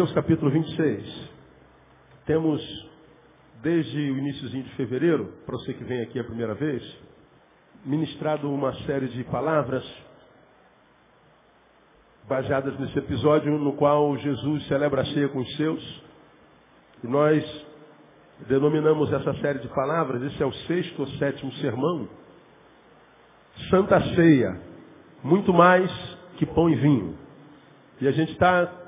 Mateus capítulo 26. Temos, desde o iníciozinho de fevereiro, para você que vem aqui a primeira vez, ministrado uma série de palavras baseadas nesse episódio no qual Jesus celebra a ceia com os seus. E nós denominamos essa série de palavras, esse é o sexto ou sétimo sermão, Santa Ceia, muito mais que pão e vinho. E a gente está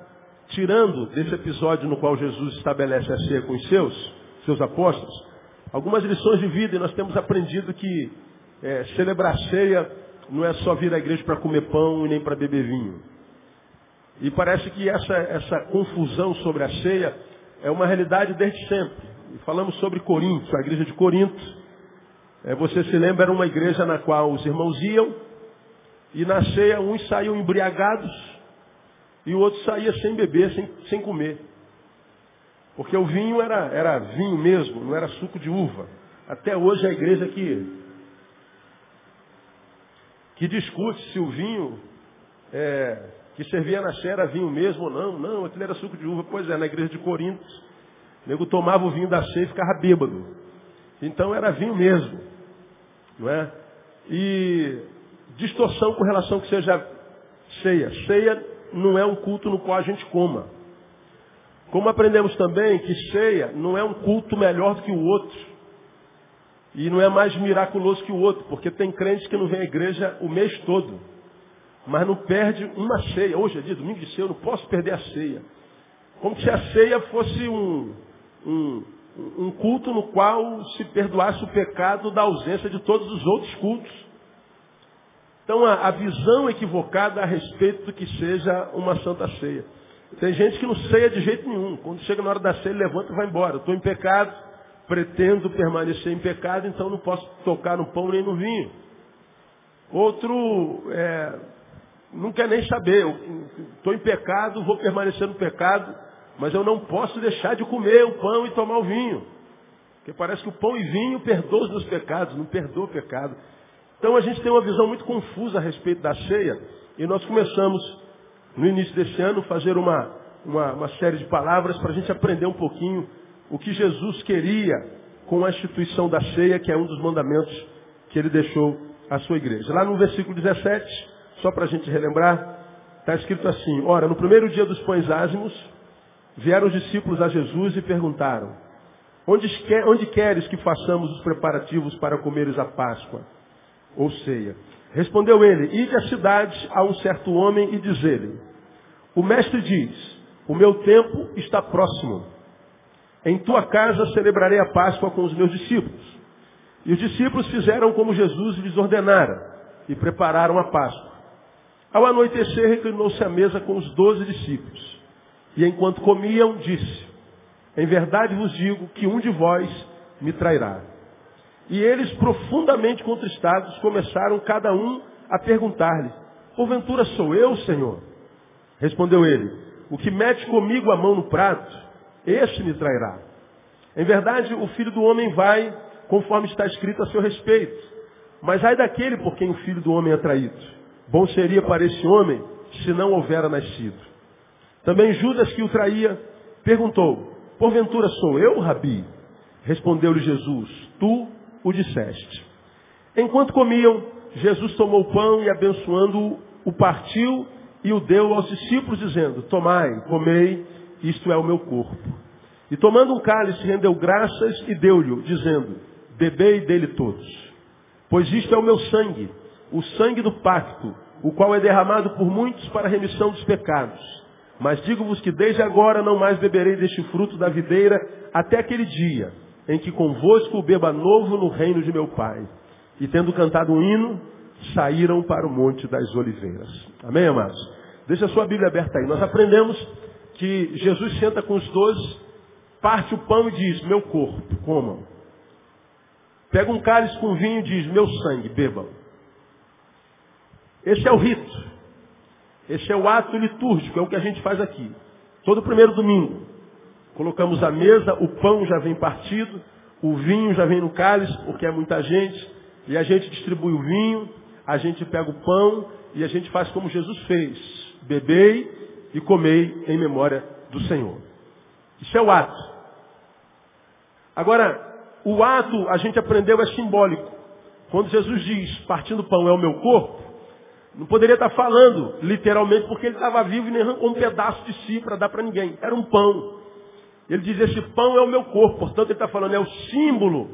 tirando desse episódio no qual Jesus estabelece a ceia com os seus, seus apóstolos, algumas lições de vida e nós temos aprendido que é, celebrar a ceia não é só vir à igreja para comer pão e nem para beber vinho. E parece que essa, essa confusão sobre a ceia é uma realidade desde sempre. E falamos sobre Corinto, a igreja de Corinto. É, você se lembra, era uma igreja na qual os irmãos iam e na ceia uns saíam embriagados e o outro saía sem beber, sem, sem comer. Porque o vinho era, era vinho mesmo, não era suco de uva. Até hoje a igreja que, que discute se o vinho é, que servia na ceia era vinho mesmo ou não. Não, aquilo era suco de uva. Pois é, na igreja de Corinto, o nego tomava o vinho da ceia e ficava bêbado. Então era vinho mesmo. Não é? E distorção com relação que seja ceia. Ceia não é um culto no qual a gente coma. Como aprendemos também que ceia não é um culto melhor do que o outro. E não é mais miraculoso que o outro, porque tem crentes que não vêm à igreja o mês todo. Mas não perde uma ceia. Hoje é dia, domingo de ceia, eu não posso perder a ceia. Como se a ceia fosse um, um, um culto no qual se perdoasse o pecado da ausência de todos os outros cultos. Então a, a visão equivocada a respeito do que seja uma santa ceia. Tem gente que não ceia de jeito nenhum. Quando chega na hora da ceia, levanta e vai embora. Estou em pecado, pretendo permanecer em pecado, então não posso tocar no pão nem no vinho. Outro é, não quer nem saber. Estou em pecado, vou permanecer no pecado, mas eu não posso deixar de comer o pão e tomar o vinho. Porque parece que o pão e vinho perdoam os meus pecados, não perdoa o pecado. Então a gente tem uma visão muito confusa a respeito da ceia. E nós começamos, no início desse ano, fazer uma, uma, uma série de palavras para a gente aprender um pouquinho o que Jesus queria com a instituição da ceia, que é um dos mandamentos que ele deixou à sua igreja. Lá no versículo 17, só para a gente relembrar, está escrito assim, ora, no primeiro dia dos pães ázimos, vieram os discípulos a Jesus e perguntaram, onde queres que façamos os preparativos para comeres a Páscoa? Ou ceia. Respondeu ele, ide à cidade a um certo homem e diz-lhe, o mestre diz, o meu tempo está próximo. Em tua casa celebrarei a Páscoa com os meus discípulos. E os discípulos fizeram como Jesus lhes ordenara e prepararam a Páscoa. Ao anoitecer, reclinou-se à mesa com os doze discípulos. E enquanto comiam, disse, em verdade vos digo que um de vós me trairá. E eles, profundamente contristados, começaram cada um a perguntar-lhe, porventura sou eu, Senhor? Respondeu ele, o que mete comigo a mão no prato, este me trairá. Em verdade, o filho do homem vai, conforme está escrito a seu respeito. Mas ai daquele por quem o filho do homem é traído. Bom seria para esse homem se não houvera nascido. Também Judas, que o traía, perguntou, porventura sou eu, Rabi? Respondeu-lhe Jesus, tu o disseste. Enquanto comiam, Jesus tomou o pão e abençoando-o, o partiu e o deu aos discípulos, dizendo, tomai, comei, isto é o meu corpo. E tomando um cálice, rendeu graças e deu-lhe, dizendo, bebei dele todos. Pois isto é o meu sangue, o sangue do pacto, o qual é derramado por muitos para a remissão dos pecados. Mas digo-vos que desde agora não mais beberei deste fruto da videira até aquele dia em que convosco beba novo no reino de meu Pai. E tendo cantado um hino, saíram para o Monte das Oliveiras. Amém, amados? Deixa a sua Bíblia aberta aí. Nós aprendemos que Jesus senta com os doze, parte o pão e diz, meu corpo, comam. Pega um cálice com vinho e diz, meu sangue, bebam. Esse é o rito. Esse é o ato litúrgico, é o que a gente faz aqui. Todo primeiro domingo. Colocamos a mesa, o pão já vem partido, o vinho já vem no cálice, porque é muita gente, e a gente distribui o vinho, a gente pega o pão e a gente faz como Jesus fez. Bebei e comei em memória do Senhor. Isso é o ato. Agora, o ato, a gente aprendeu, é simbólico. Quando Jesus diz, partindo o pão é o meu corpo, não poderia estar falando literalmente porque ele estava vivo e nem arrancou um pedaço de si para dar para ninguém. Era um pão. Ele diz, esse pão é o meu corpo. Portanto, ele está falando, é o símbolo.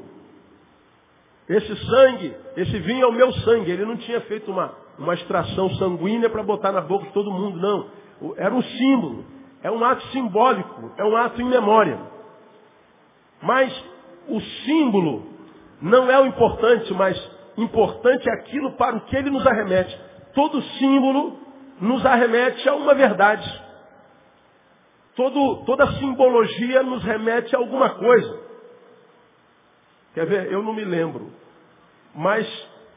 Esse sangue, esse vinho é o meu sangue. Ele não tinha feito uma, uma extração sanguínea para botar na boca de todo mundo, não. Era um símbolo. É um ato simbólico. É um ato em memória. Mas o símbolo não é o importante, mas importante é aquilo para o que ele nos arremete. Todo símbolo nos arremete a uma verdade. Todo, toda simbologia nos remete a alguma coisa. Quer ver? Eu não me lembro. Mas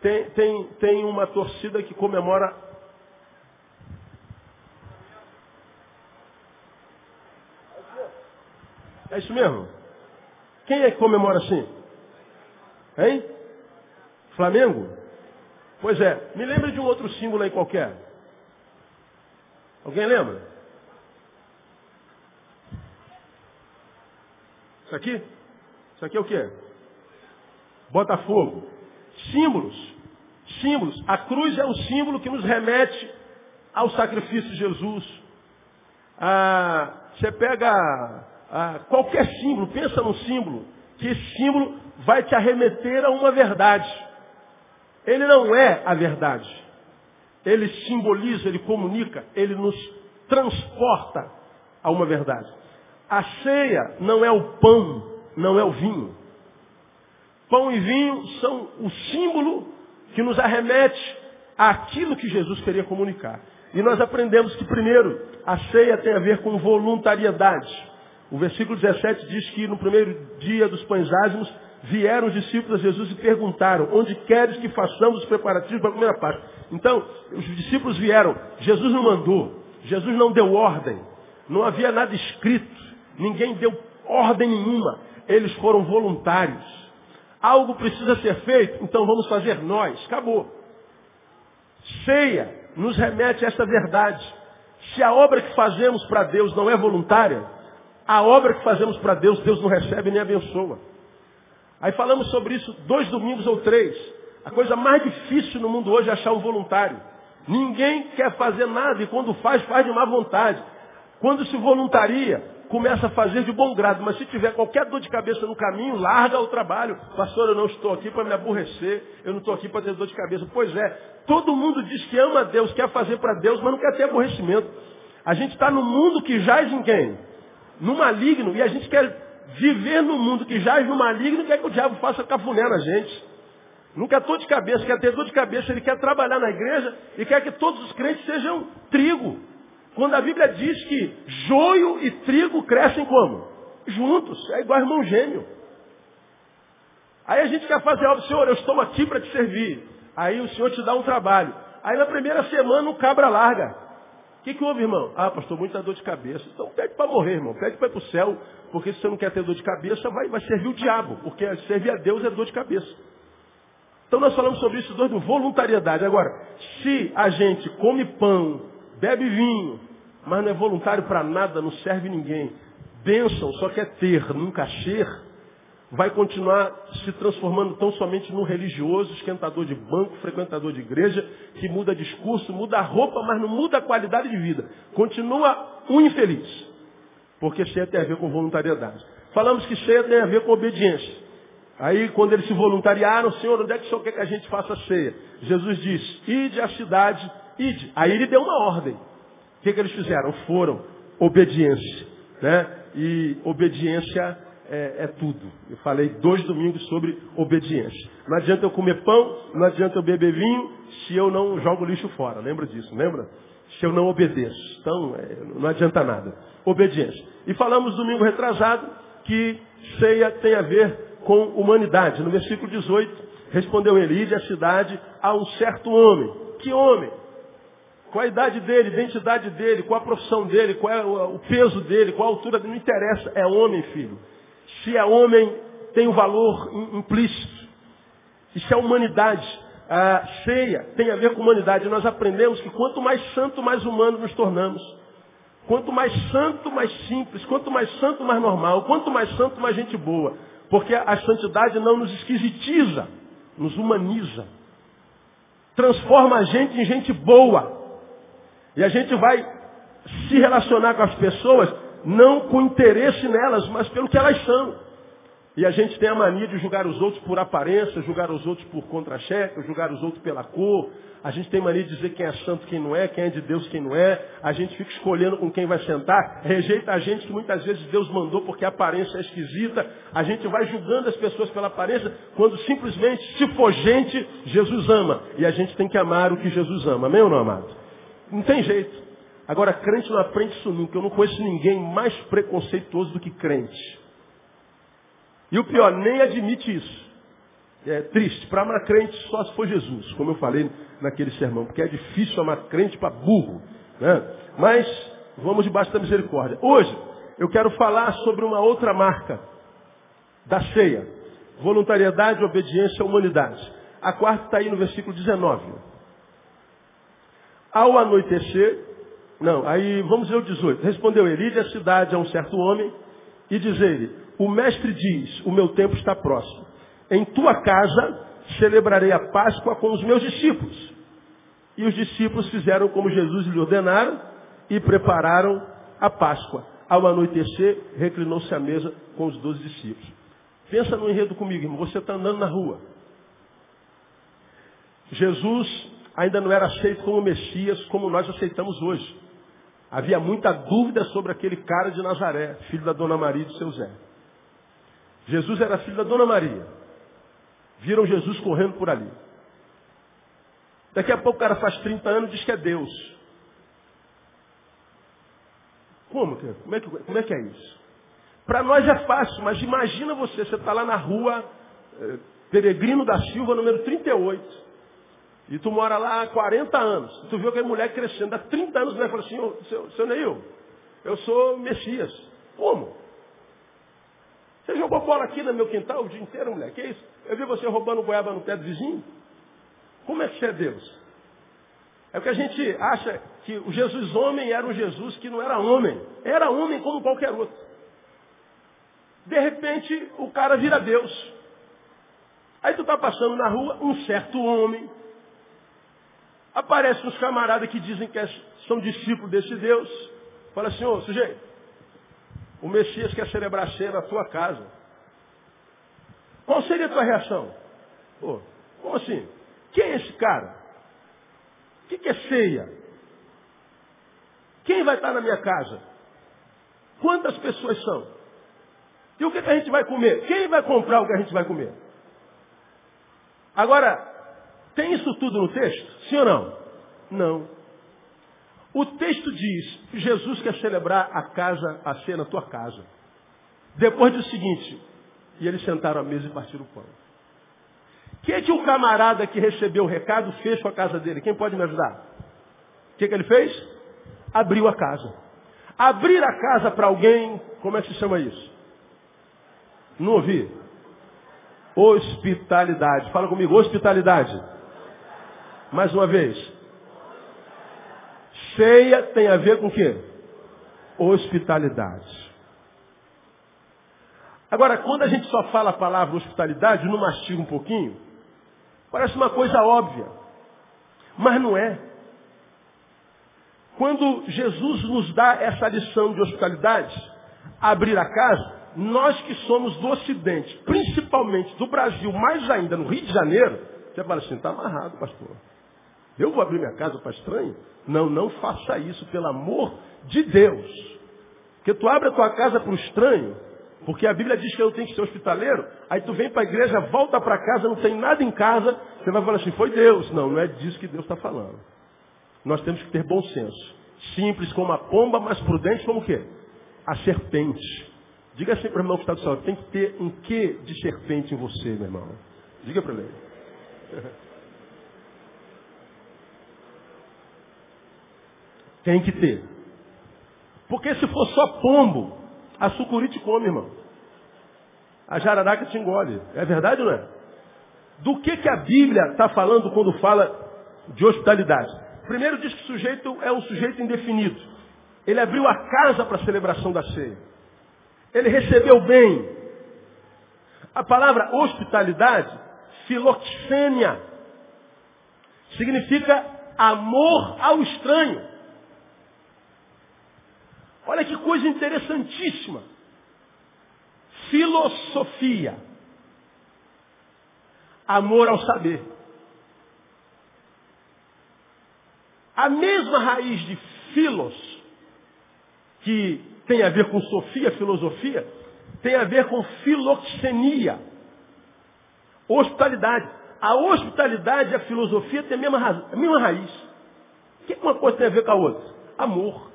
tem, tem, tem uma torcida que comemora. É isso mesmo? Quem é que comemora assim? Hein? Flamengo? Pois é. Me lembra de um outro símbolo aí qualquer. Alguém lembra? Isso aqui? Isso aqui é o quê? Botafogo. Símbolos. Símbolos. A cruz é um símbolo que nos remete ao sacrifício de Jesus. Ah, você pega ah, qualquer símbolo, pensa num símbolo, que esse símbolo vai te arremeter a uma verdade. Ele não é a verdade. Ele simboliza, ele comunica, ele nos transporta a uma verdade. A ceia não é o pão, não é o vinho. Pão e vinho são o símbolo que nos arremete àquilo que Jesus queria comunicar. E nós aprendemos que, primeiro, a ceia tem a ver com voluntariedade. O versículo 17 diz que no primeiro dia dos pães ázimos vieram os discípulos a Jesus e perguntaram, onde queres que façamos os preparativos para a Páscoa? Então, os discípulos vieram, Jesus não mandou, Jesus não deu ordem, não havia nada escrito. Ninguém deu ordem nenhuma. Eles foram voluntários. Algo precisa ser feito, então vamos fazer nós. Acabou. Ceia nos remete a essa verdade. Se a obra que fazemos para Deus não é voluntária, a obra que fazemos para Deus, Deus não recebe nem abençoa. Aí falamos sobre isso dois domingos ou três. A coisa mais difícil no mundo hoje é achar um voluntário. Ninguém quer fazer nada e quando faz, faz de má vontade. Quando se voluntaria, começa a fazer de bom grado, mas se tiver qualquer dor de cabeça no caminho, larga o trabalho. Pastor, eu não estou aqui para me aborrecer, eu não estou aqui para ter dor de cabeça. Pois é, todo mundo diz que ama Deus, quer fazer para Deus, mas não quer ter aborrecimento. A gente está no mundo que jaz em quem? No maligno, e a gente quer viver no mundo que jaz no maligno, quer que o diabo faça cafuné na gente. Não quer dor de cabeça, quer ter dor de cabeça, ele quer trabalhar na igreja e quer que todos os crentes sejam trigo. Quando a Bíblia diz que joio e trigo crescem como? Juntos, é igual irmão gêmeo. Aí a gente quer fazer algo, Senhor, eu estou aqui para te servir. Aí o Senhor te dá um trabalho. Aí na primeira semana o cabra larga. O que, que houve, irmão? Ah, pastor, muita dor de cabeça. Então pede para morrer, irmão. Pede para ir para o céu. Porque se você não quer ter dor de cabeça, vai, vai servir o diabo. Porque servir a Deus é dor de cabeça. Então nós falamos sobre isso dois do voluntariedade. Agora, se a gente come pão, bebe vinho, mas não é voluntário para nada, não serve ninguém. Bênção, só quer ter, nunca ser, vai continuar se transformando tão somente num religioso, esquentador de banco, frequentador de igreja, que muda discurso, muda a roupa, mas não muda a qualidade de vida. Continua um infeliz. Porque ceia tem a ver com voluntariedade. Falamos que ceia tem a ver com obediência. Aí, quando eles se voluntariaram, Senhor, onde é que o Senhor quer que a gente faça ceia? Jesus disse, ide à cidade Ide. Aí ele deu uma ordem. O que, que eles fizeram? Foram. Obediência. Né? E obediência é, é, tudo. Eu falei dois domingos sobre obediência. Não adianta eu comer pão, não adianta eu beber vinho, se eu não jogo lixo fora. Lembra disso, lembra? Se eu não obedeço. Então, é, não adianta nada. Obediência. E falamos domingo retrasado que ceia tem a ver com humanidade. No versículo 18, respondeu ele, ide à cidade a um certo homem. Que homem? Qual a idade dele, identidade dele, qual a profissão dele, qual é o peso dele, qual a altura dele, não interessa. É homem, filho. Se é homem, tem o um valor implícito. Isso é humanidade. A ceia tem a ver com humanidade. Nós aprendemos que quanto mais santo, mais humano nos tornamos. Quanto mais santo, mais simples. Quanto mais santo, mais normal. Quanto mais santo, mais gente boa. Porque a santidade não nos esquisitiza, nos humaniza. Transforma a gente em gente boa. E a gente vai se relacionar com as pessoas não com interesse nelas, mas pelo que elas são. E a gente tem a mania de julgar os outros por aparência, julgar os outros por contra-cheque, julgar os outros pela cor. A gente tem mania de dizer quem é santo, quem não é, quem é de Deus, quem não é. A gente fica escolhendo com quem vai sentar. Rejeita a gente que muitas vezes Deus mandou porque a aparência é esquisita. A gente vai julgando as pessoas pela aparência, quando simplesmente, se for gente, Jesus ama. E a gente tem que amar o que Jesus ama. Amém ou não, amado? Não tem jeito. Agora, crente não aprende isso nunca. Eu não conheço ninguém mais preconceituoso do que crente. E o pior, nem admite isso. É triste. Para amar crente só se for Jesus, como eu falei naquele sermão, porque é difícil amar crente para burro. Né? Mas vamos debaixo da misericórdia. Hoje eu quero falar sobre uma outra marca da ceia. Voluntariedade, obediência, humanidade. A quarta está aí no versículo 19. Ao anoitecer, não, aí vamos ver o 18. Respondeu ele, a cidade a um certo homem, e diz ele, o mestre diz, o meu tempo está próximo. Em tua casa celebrarei a Páscoa com os meus discípulos. E os discípulos fizeram como Jesus lhe ordenaram e prepararam a Páscoa. Ao anoitecer, reclinou-se à mesa com os doze discípulos. Pensa no enredo comigo, irmão. Você está andando na rua. Jesus ainda não era aceito como Messias, como nós aceitamos hoje. Havia muita dúvida sobre aquele cara de Nazaré, filho da Dona Maria e do seu Zé. Jesus era filho da Dona Maria. Viram Jesus correndo por ali. Daqui a pouco o cara faz 30 anos e diz que é Deus. Como? Como é que, como é, que é isso? Para nós é fácil, mas imagina você, você está lá na rua, eh, Peregrino da Silva, número 38. E tu mora lá há 40 anos. Tu viu aquela mulher crescendo. Há 30 anos, né? Fala assim, seu, seu Neil, eu sou Messias. Como? Você jogou bola aqui no meu quintal o dia inteiro, mulher? Que isso? Eu vi você roubando goiaba no pé do vizinho. Como é que você é Deus? É o que a gente acha que o Jesus homem era um Jesus que não era homem. Era homem como qualquer outro. De repente, o cara vira Deus. Aí tu está passando na rua, um certo homem. Aparecem uns camaradas que dizem que é, são discípulos desse Deus. Fala assim, ô sujeito, o Messias quer celebrar ceia na tua casa. Qual seria a tua reação? Pô, como assim? Quem é esse cara? O que, que é ceia? Quem vai estar na minha casa? Quantas pessoas são? E o que, que a gente vai comer? Quem vai comprar o que a gente vai comer? Agora, tem isso tudo no texto? Sim ou não? Não. O texto diz, Jesus quer celebrar a casa, a ceia na tua casa. Depois diz o seguinte, e eles sentaram à mesa e partiram o pão. O que, é que o camarada que recebeu o recado fez com a casa dele? Quem pode me ajudar? O que, que ele fez? Abriu a casa. Abrir a casa para alguém, como é que se chama isso? Não ouvi? Hospitalidade. Fala comigo, hospitalidade. Mais uma vez. Ceia tem a ver com o quê? Hospitalidade. Agora, quando a gente só fala a palavra hospitalidade, não mastiga um pouquinho, parece uma coisa óbvia. Mas não é. Quando Jesus nos dá essa lição de hospitalidade, abrir a casa, nós que somos do Ocidente, principalmente do Brasil, mais ainda no Rio de Janeiro, você fala assim, está amarrado, pastor. Eu vou abrir minha casa para estranho? Não, não faça isso, pelo amor de Deus. Porque tu abre a tua casa para o estranho, porque a Bíblia diz que eu tenho que ser hospitaleiro, aí tu vem para a igreja, volta para casa, não tem nada em casa, você vai falar assim, foi Deus. Não, não é disso que Deus está falando. Nós temos que ter bom senso. Simples como a pomba, mas prudente como o quê? A serpente. Diga assim para o irmão que está do céu, tem que ter um quê de serpente em você, meu irmão. Diga para ele. Tem que ter. Porque se for só pombo, a sucuri te come, irmão. A jararaca te engole. É verdade ou não é? Do que, que a Bíblia está falando quando fala de hospitalidade? Primeiro diz que o sujeito é um sujeito indefinido. Ele abriu a casa para a celebração da ceia. Ele recebeu bem. A palavra hospitalidade, filoxênia, significa amor ao estranho. Olha que coisa interessantíssima. Filosofia. Amor ao saber. A mesma raiz de filos, que tem a ver com sofia, filosofia, tem a ver com filoxenia, hospitalidade. A hospitalidade e a filosofia têm a mesma, a mesma raiz. O que uma coisa tem a ver com a outra? Amor.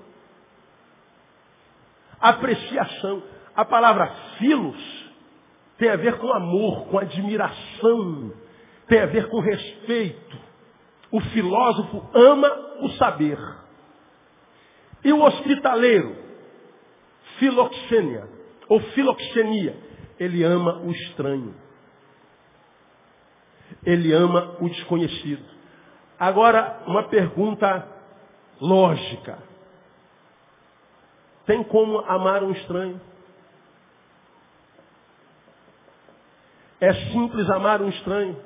Apreciação. A palavra filos tem a ver com amor, com admiração, tem a ver com respeito. O filósofo ama o saber. E o hospitaleiro, filoxênia, ou filoxenia, ele ama o estranho. Ele ama o desconhecido. Agora, uma pergunta lógica. Tem como amar um estranho? É simples amar um estranho?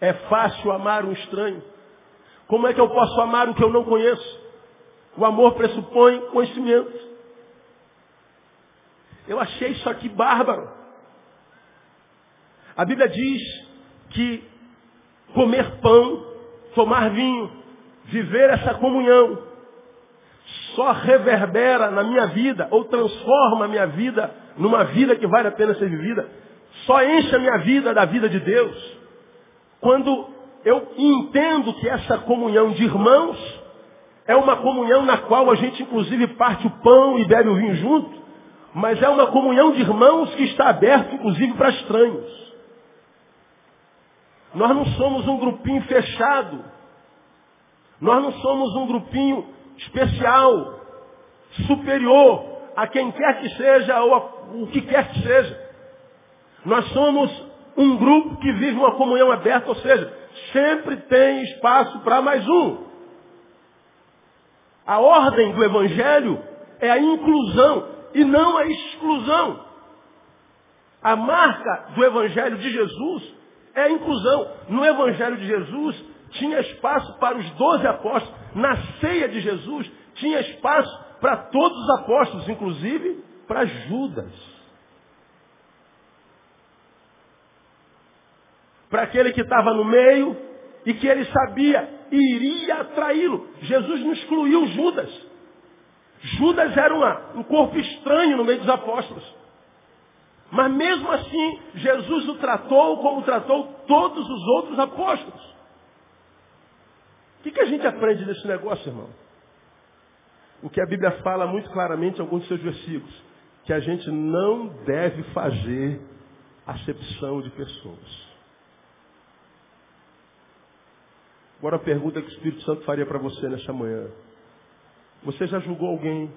É fácil amar um estranho? Como é que eu posso amar o que eu não conheço? O amor pressupõe conhecimento. Eu achei isso aqui bárbaro. A Bíblia diz que comer pão, tomar vinho, viver essa comunhão, só reverbera na minha vida, ou transforma a minha vida numa vida que vale a pena ser vivida, só enche a minha vida da vida de Deus, quando eu entendo que essa comunhão de irmãos é uma comunhão na qual a gente inclusive parte o pão e bebe o vinho junto, mas é uma comunhão de irmãos que está aberta, inclusive, para estranhos. Nós não somos um grupinho fechado. Nós não somos um grupinho especial, superior a quem quer que seja ou a, o que quer que seja. Nós somos um grupo que vive uma comunhão aberta, ou seja, sempre tem espaço para mais um. A ordem do Evangelho é a inclusão e não a exclusão. A marca do Evangelho de Jesus é a inclusão. No Evangelho de Jesus tinha espaço para os doze apóstolos. Na ceia de Jesus tinha espaço para todos os apóstolos, inclusive para Judas. Para aquele que estava no meio e que ele sabia iria traí-lo. Jesus não excluiu Judas. Judas era uma, um corpo estranho no meio dos apóstolos. Mas mesmo assim, Jesus o tratou como tratou todos os outros apóstolos. O que, que a gente aprende desse negócio, irmão? O que a Bíblia fala muito claramente em alguns de seus versículos. Que a gente não deve fazer acepção de pessoas. Agora a pergunta que o Espírito Santo faria para você nessa manhã. Você já julgou alguém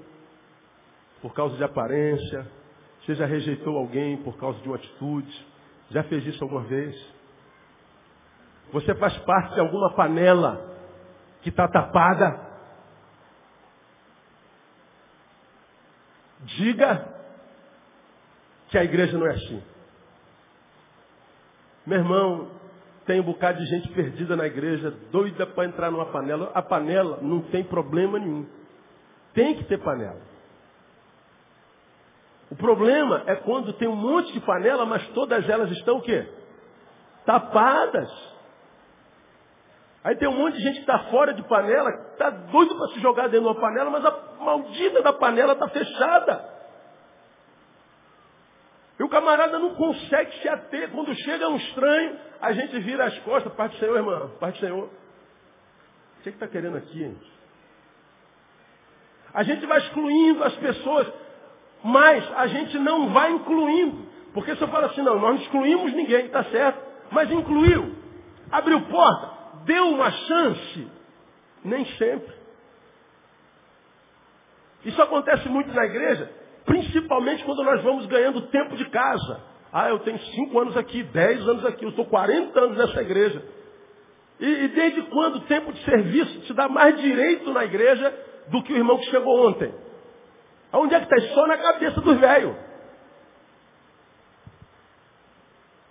por causa de aparência? Você já rejeitou alguém por causa de uma atitude? Já fez isso alguma vez? Você faz parte de alguma panela que está tapada? Diga que a igreja não é assim. Meu irmão, tem um bocado de gente perdida na igreja, doida para entrar numa panela. A panela não tem problema nenhum. Tem que ter panela. O problema é quando tem um monte de panela, mas todas elas estão o quê? Tapadas. Aí tem um monte de gente que está fora de panela, está doido para se jogar dentro de uma panela, mas a maldita da panela está fechada. E o camarada não consegue se ater. Quando chega um estranho, a gente vira as costas, parte do Senhor, irmão, parte do Senhor. O que está querendo aqui, gente? A gente vai excluindo as pessoas, mas a gente não vai incluindo. Porque se eu falo assim, não, nós não excluímos ninguém, está certo, mas incluiu, abriu porta, deu uma chance, nem sempre. Isso acontece muito na igreja, principalmente quando nós vamos ganhando tempo de casa. Ah, eu tenho cinco anos aqui, dez anos aqui, eu estou 40 anos nessa igreja. E, e desde quando o tempo de serviço te dá mais direito na igreja do que o irmão que chegou ontem. Onde é que está? Só na cabeça dos velhos.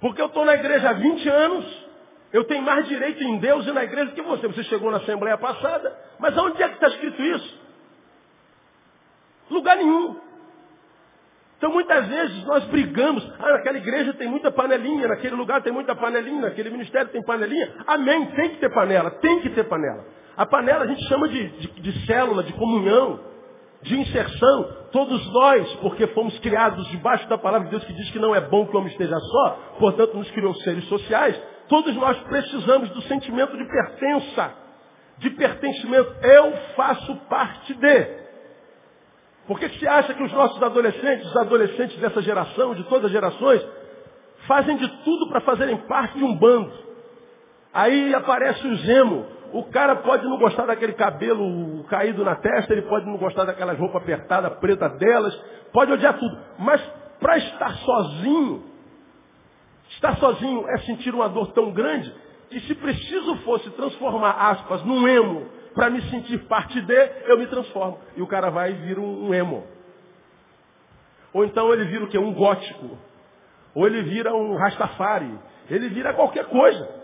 Porque eu estou na igreja há 20 anos, eu tenho mais direito em Deus e na igreja que você. Você chegou na Assembleia passada, mas onde é que está escrito isso? Lugar nenhum. Então muitas vezes nós brigamos, ah, naquela igreja tem muita panelinha, naquele lugar tem muita panelinha, naquele ministério tem panelinha. Amém, tem que ter panela, tem que ter panela. A panela a gente chama de, de, de célula, de comunhão, de inserção. Todos nós, porque fomos criados debaixo da palavra de Deus que diz que não é bom que o homem esteja só, portanto nos criou seres sociais, todos nós precisamos do sentimento de pertença, de pertencimento. Eu faço parte de. Por que você acha que os nossos adolescentes, os adolescentes dessa geração, de todas as gerações, fazem de tudo para fazerem parte de um bando? Aí aparece o Zemo. O cara pode não gostar daquele cabelo caído na testa, ele pode não gostar daquelas roupas apertadas, preta delas, pode odiar tudo. Mas para estar sozinho, estar sozinho é sentir uma dor tão grande que se preciso fosse transformar aspas num emo para me sentir parte de, eu me transformo. E o cara vai vira um, um emo. Ou então ele vira o quê? Um gótico. Ou ele vira um rastafari. Ele vira qualquer coisa.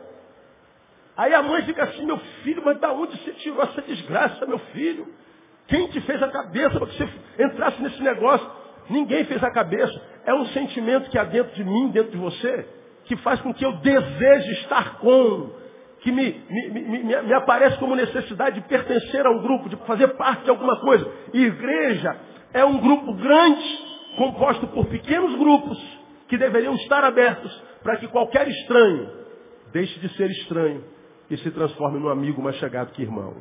Aí a mãe fica assim, meu filho, mas da onde você tirou essa desgraça, meu filho? Quem te fez a cabeça para que você entrasse nesse negócio? Ninguém fez a cabeça. É um sentimento que há dentro de mim, dentro de você, que faz com que eu deseje estar com, que me, me, me, me, aparece como necessidade de pertencer a um grupo, de fazer parte de alguma coisa. Igreja é um grupo grande, composto por pequenos grupos, que deveriam estar abertos para que qualquer estranho deixe de ser estranho e se transforme num amigo mais chegado que irmão.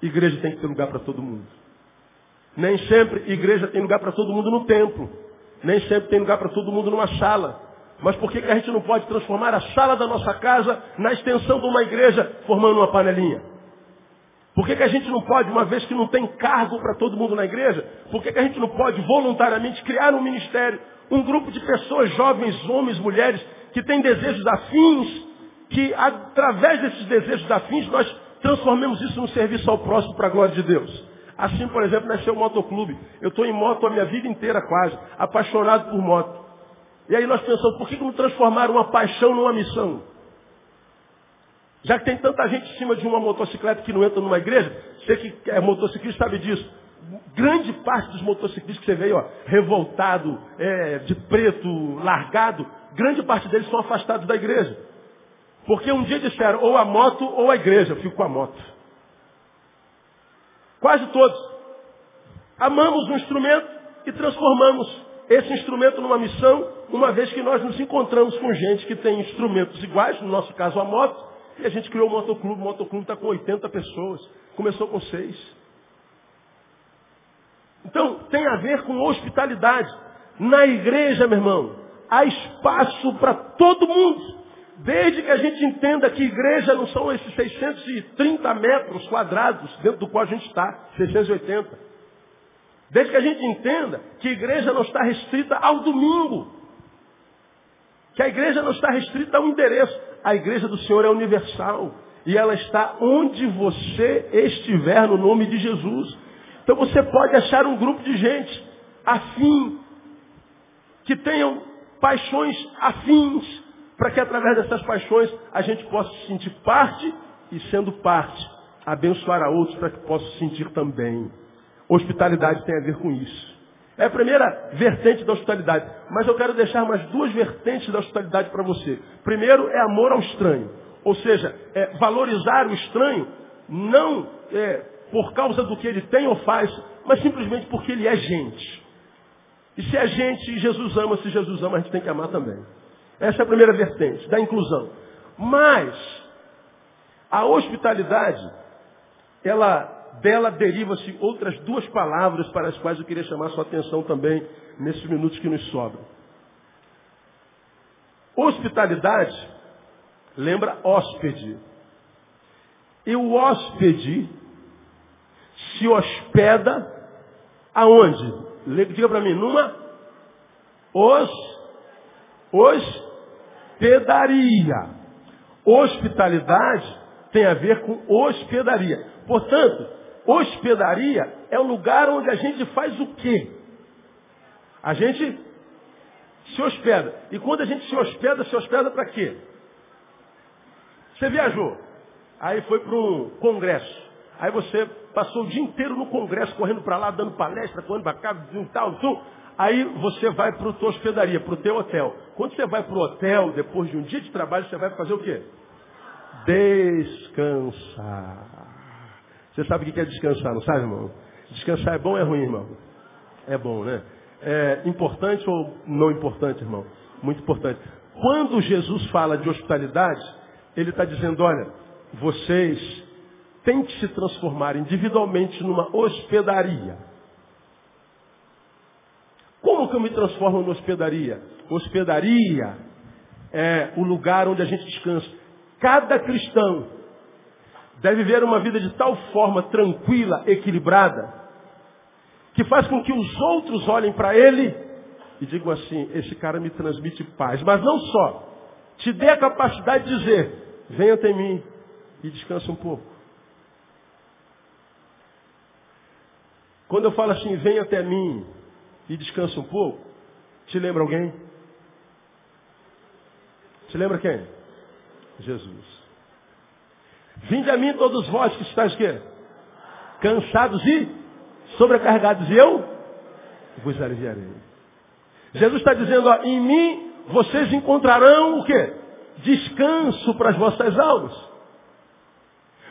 Igreja tem que ter lugar para todo mundo. Nem sempre igreja tem lugar para todo mundo no templo. Nem sempre tem lugar para todo mundo numa sala. Mas por que, que a gente não pode transformar a sala da nossa casa na extensão de uma igreja, formando uma panelinha? Por que, que a gente não pode, uma vez que não tem cargo para todo mundo na igreja, por que, que a gente não pode voluntariamente criar um ministério, um grupo de pessoas, jovens, homens, mulheres, que têm desejos afins, que através desses desejos afins nós transformemos isso num serviço ao próximo para a glória de Deus. Assim, por exemplo, nasceu o motoclube. Eu estou em moto a minha vida inteira quase, apaixonado por moto. E aí nós pensamos, por que não transformar uma paixão numa missão? Já que tem tanta gente em cima de uma motocicleta que não entra numa igreja, você que é motociclista sabe disso. Grande parte dos motociclistas que você vê, ó, revoltado, é, de preto, largado, grande parte deles são afastados da igreja. Porque um dia disseram, ou a moto ou a igreja, eu fico com a moto. Quase todos. Amamos um instrumento e transformamos esse instrumento numa missão, uma vez que nós nos encontramos com gente que tem instrumentos iguais, no nosso caso a moto, e a gente criou o motoclube. O motoclube está com 80 pessoas. Começou com seis. Então, tem a ver com hospitalidade. Na igreja, meu irmão, há espaço para todo mundo. Desde que a gente entenda que igreja não são esses 630 metros quadrados dentro do qual a gente está, 680. Desde que a gente entenda que igreja não está restrita ao domingo. Que a igreja não está restrita a um endereço. A igreja do Senhor é universal. E ela está onde você estiver no nome de Jesus. Então você pode achar um grupo de gente afim, que tenham paixões afins, para que através dessas paixões a gente possa se sentir parte e sendo parte, abençoar a outros para que possam se sentir também. Hospitalidade tem a ver com isso. É a primeira vertente da hospitalidade. Mas eu quero deixar mais duas vertentes da hospitalidade para você. Primeiro é amor ao estranho. Ou seja, é valorizar o estranho não é, por causa do que ele tem ou faz, mas simplesmente porque ele é gente. E se é gente Jesus ama, se Jesus ama, a gente tem que amar também. Essa é a primeira vertente da inclusão. Mas a hospitalidade, ela dela deriva-se outras duas palavras para as quais eu queria chamar sua atenção também nesses minutos que nos sobram. Hospitalidade lembra hóspede. E o hóspede se hospeda aonde? Diga para mim, numa os, hospedaria. Hospitalidade tem a ver com hospedaria. Portanto, hospedaria é o lugar onde a gente faz o quê? A gente se hospeda. E quando a gente se hospeda, se hospeda para quê? Você viajou. Aí foi para um congresso. Aí você passou o dia inteiro no congresso, correndo para lá, dando palestra, correndo para cá, tal, tal. Aí você vai para a tua hospedaria, para o teu hotel. Quando você vai para o hotel, depois de um dia de trabalho, você vai fazer o quê? Descansar. Você sabe o que é descansar, não sabe, irmão? Descansar é bom ou é ruim, irmão? É bom, né? É importante ou não importante, irmão? Muito importante. Quando Jesus fala de hospitalidade, ele está dizendo, olha, vocês têm que se transformar individualmente numa hospedaria. Como que eu me transformo numa hospedaria? Hospedaria é o lugar onde a gente descansa. Cada cristão deve viver uma vida de tal forma tranquila, equilibrada, que faz com que os outros olhem para ele e digam assim, esse cara me transmite paz. Mas não só. Te dê a capacidade de dizer, venha até mim e descansa um pouco. Quando eu falo assim, venha até mim e descansa um pouco, te lembra alguém? Te lembra quem? Jesus. Vinde a mim todos vós que estáis quê? Cansados e sobrecarregados, e eu vos aliviarei. Jesus está dizendo, ó, em mim vocês encontrarão o quê? Descanso para as vossas almas.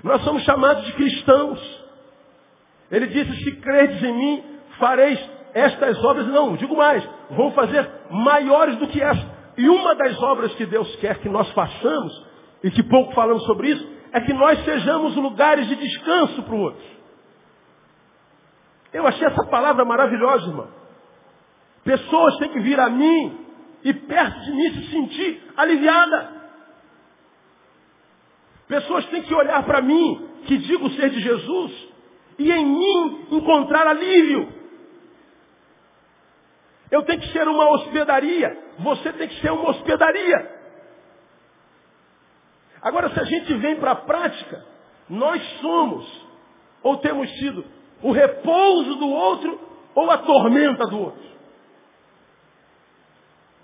Nós somos chamados de cristãos. Ele disse, se credes em mim, fareis estas obras, não, digo mais, vão fazer maiores do que esta. E uma das obras que Deus quer que nós façamos, e que pouco falamos sobre isso, é que nós sejamos lugares de descanso para o outro. Eu achei essa palavra maravilhosa, irmão. Pessoas têm que vir a mim e perto de mim se sentir aliviada. Pessoas têm que olhar para mim, que digo ser de Jesus, e em mim encontrar alívio. Eu tenho que ser uma hospedaria, você tem que ser uma hospedaria. Agora, se a gente vem para a prática, nós somos, ou temos sido, o repouso do outro ou a tormenta do outro.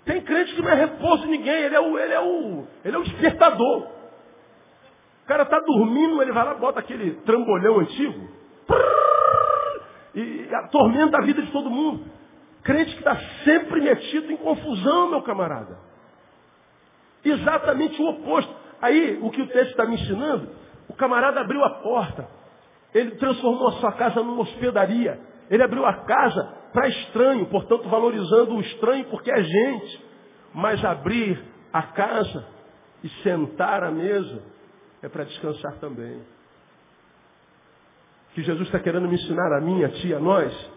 Tem crente que não é repouso de ninguém, ele é o, ele é o, ele é o despertador. O cara está dormindo, ele vai lá, bota aquele trambolhão antigo e atormenta a vida de todo mundo. Crente que está sempre metido em confusão, meu camarada. Exatamente o oposto. Aí, o que o texto está me ensinando, o camarada abriu a porta. Ele transformou a sua casa numa hospedaria. Ele abriu a casa para estranho, portanto valorizando o estranho porque é gente. Mas abrir a casa e sentar à mesa é para descansar também. O que Jesus está querendo me ensinar a mim, a ti, a nós,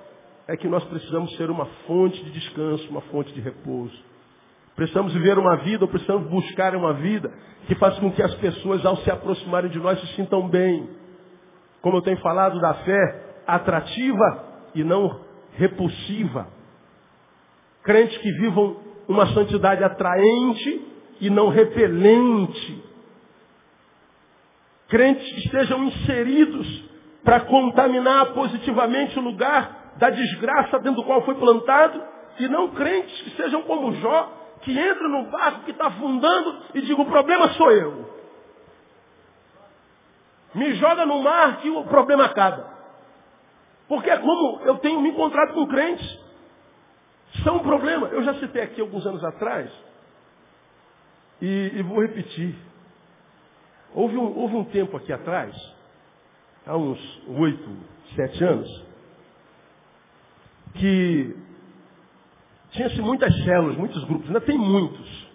é que nós precisamos ser uma fonte de descanso, uma fonte de repouso. Precisamos viver uma vida, ou precisamos buscar uma vida que faça com que as pessoas, ao se aproximarem de nós, se sintam bem. Como eu tenho falado da fé atrativa e não repulsiva. Crentes que vivam uma santidade atraente e não repelente. Crentes que estejam inseridos para contaminar positivamente o lugar da desgraça dentro do qual foi plantado, e não crentes que sejam como Jó, que entra no barco que está afundando e diga, o problema sou eu. Me joga no mar que o problema acaba. Porque é como eu tenho me encontrado com crentes. São um problema. Eu já citei aqui alguns anos atrás, e, e vou repetir. Houve um, houve um tempo aqui atrás, há uns oito, sete anos, que tinha-se muitas células, muitos grupos, ainda tem muitos.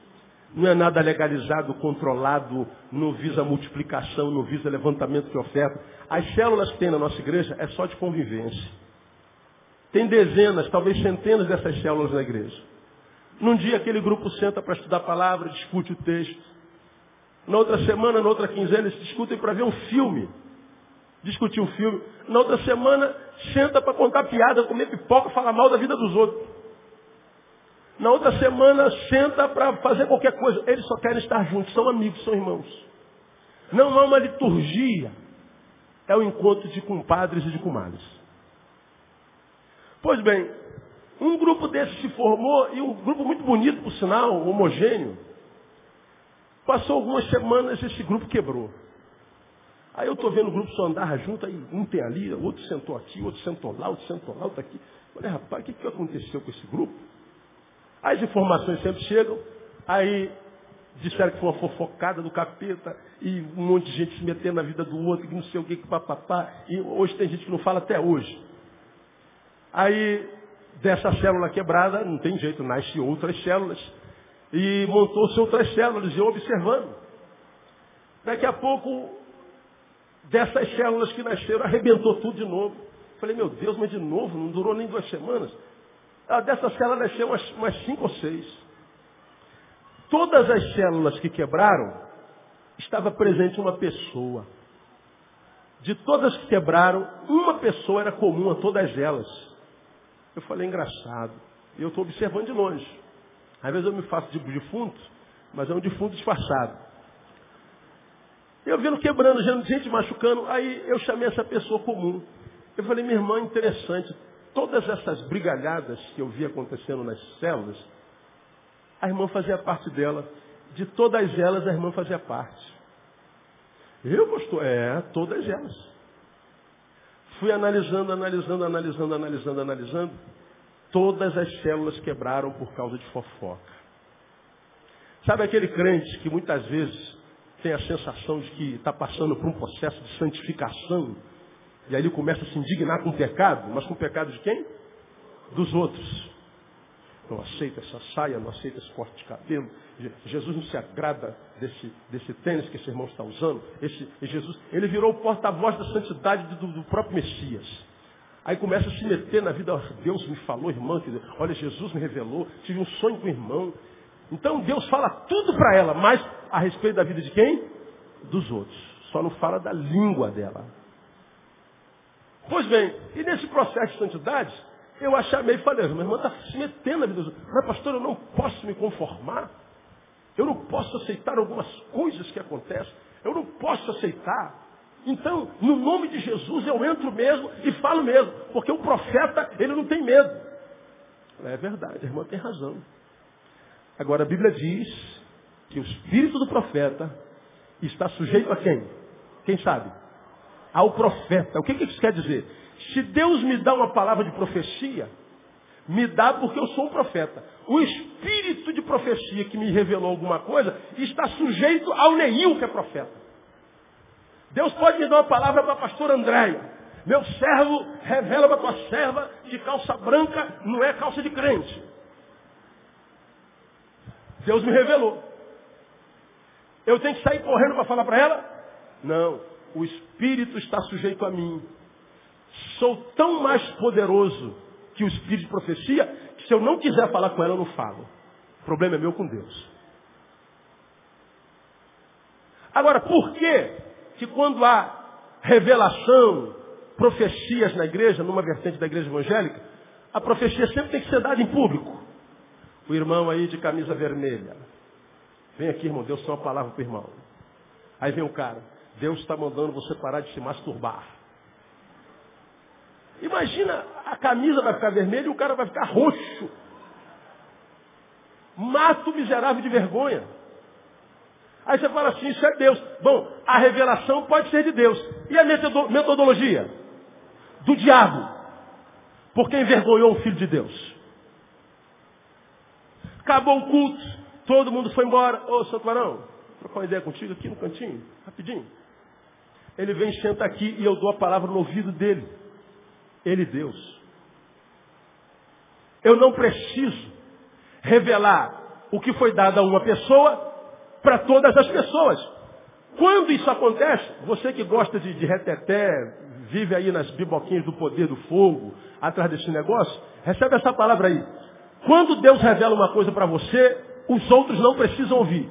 Não é nada legalizado, controlado, não visa multiplicação, não visa levantamento de oferta. As células que tem na nossa igreja é só de convivência. Tem dezenas, talvez centenas dessas células na igreja. Num dia aquele grupo senta para estudar a palavra, discute o texto. Na outra semana, na outra quinzena, eles discutem para ver um filme. Discutir um filme. Na outra semana, senta para contar piada, comer pipoca, falar mal da vida dos outros. Na outra semana senta para fazer qualquer coisa. Eles só querem estar juntos, são amigos, são irmãos. Não há uma liturgia. é o encontro de compadres e de comadres. Pois bem, um grupo desses se formou, e um grupo muito bonito, por sinal, homogêneo. Passou algumas semanas esse grupo quebrou. Aí eu estou vendo o grupo só andar junto, aí um tem ali, outro sentou aqui, outro sentou lá, outro sentou lá, outro aqui. Falei, rapaz, o que, que aconteceu com esse grupo? As informações sempre chegam, aí disseram que foi uma fofocada do capeta, e um monte de gente se metendo na vida do outro, que não sei o que, que papapá, e hoje tem gente que não fala até hoje. Aí, dessa célula quebrada, não tem jeito, nasce outras células, e montou-se outras células, e eu observando. Daqui a pouco, dessas células que nasceram, arrebentou tudo de novo. Falei, meu Deus, mas de novo, não durou nem duas semanas. Ah, dessas células nasceram umas, umas cinco ou seis. Todas as células que quebraram, estava presente uma pessoa. De todas que quebraram, uma pessoa era comum a todas elas. Eu falei, engraçado. Eu estou observando de longe. Às vezes eu me faço de defunto, mas é um defunto disfarçado. Eu vendo quebrando, gente machucando, aí eu chamei essa pessoa comum. Eu falei, minha irmã, interessante, todas essas brigalhadas que eu vi acontecendo nas células, a irmã fazia parte dela. De todas elas, a irmã fazia parte. Eu, pastor? É, todas elas. Fui analisando, analisando, analisando, analisando, analisando. Todas as células quebraram por causa de fofoca. Sabe aquele crente que muitas vezes tem a sensação de que está passando por um processo de santificação. E aí ele começa a se indignar com o pecado, mas com o pecado de quem? Dos outros. Não aceita essa saia, não aceita esse corte de cabelo. Jesus não se agrada desse, desse tênis que esse irmão está usando. Esse, Jesus, ele virou o porta-voz da santidade do, do, próprio Messias. Aí começa a se meter na vida. Deus me falou, irmã. Olha, Jesus me revelou. Tive um sonho com o irmão. Então Deus fala tudo para ela, mas a respeito da vida de quem? Dos outros. Só não fala da língua dela. Pois bem, e nesse processo de santidade, eu a chamei e falei, minha irmã está se metendo na vida dos outros. Mas pastor, eu não posso me conformar. Eu não posso aceitar algumas coisas que acontecem. Eu não posso aceitar. Então, no nome de Jesus, eu entro mesmo e falo mesmo. Porque o profeta, ele não tem medo. É verdade, a irmã tem razão. Agora a Bíblia diz que o espírito do profeta está sujeito a quem? Quem sabe? Ao profeta. O que, que isso quer dizer? Se Deus me dá uma palavra de profecia, me dá porque eu sou um profeta. O espírito de profecia que me revelou alguma coisa está sujeito ao Neil, que é profeta. Deus pode me dar uma palavra para a pastora Andréia. Meu servo revela para tua serva que calça branca não é calça de crente. Deus me revelou. Eu tenho que sair correndo para falar para ela? Não. O Espírito está sujeito a mim. Sou tão mais poderoso que o Espírito de profecia que se eu não quiser falar com ela, eu não falo. O problema é meu com Deus. Agora, por que que quando há revelação, profecias na igreja, numa vertente da igreja evangélica, a profecia sempre tem que ser dada em público? O irmão aí de camisa vermelha. Vem aqui, irmão, Deus tem uma palavra para o irmão. Aí vem o cara. Deus está mandando você parar de se masturbar. Imagina, a camisa vai ficar vermelha e o cara vai ficar roxo. Mata o miserável de vergonha. Aí você fala assim, isso é Deus. Bom, a revelação pode ser de Deus. E a metodologia? Do diabo. Porque envergonhou o Filho de Deus. Acabou o culto, todo mundo foi embora. Ô, Santo Marão, trocar uma ideia contigo aqui no cantinho, rapidinho. Ele vem, senta aqui e eu dou a palavra no ouvido dele. Ele, Deus. Eu não preciso revelar o que foi dado a uma pessoa para todas as pessoas. Quando isso acontece, você que gosta de, de reteté, vive aí nas biboquinhas do poder do fogo, atrás desse negócio, recebe essa palavra aí. Quando Deus revela uma coisa para você, os outros não precisam ouvir.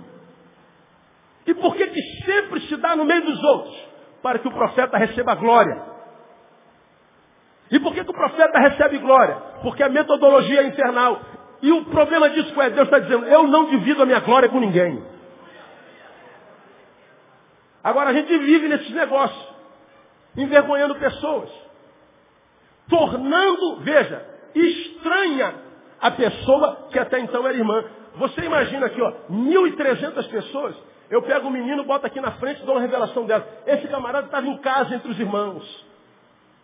E por que que sempre se dá no meio dos outros? Para que o profeta receba glória. E por que, que o profeta recebe glória? Porque a metodologia é infernal. E o problema disso é, Deus está dizendo, eu não divido a minha glória com ninguém. Agora a gente vive nesses negócios. envergonhando pessoas, tornando, veja, estranha a pessoa que até então era irmã. Você imagina aqui, ó, 1.300 pessoas, eu pego o menino, boto aqui na frente e dou uma revelação dela. Esse camarada estava em casa entre os irmãos.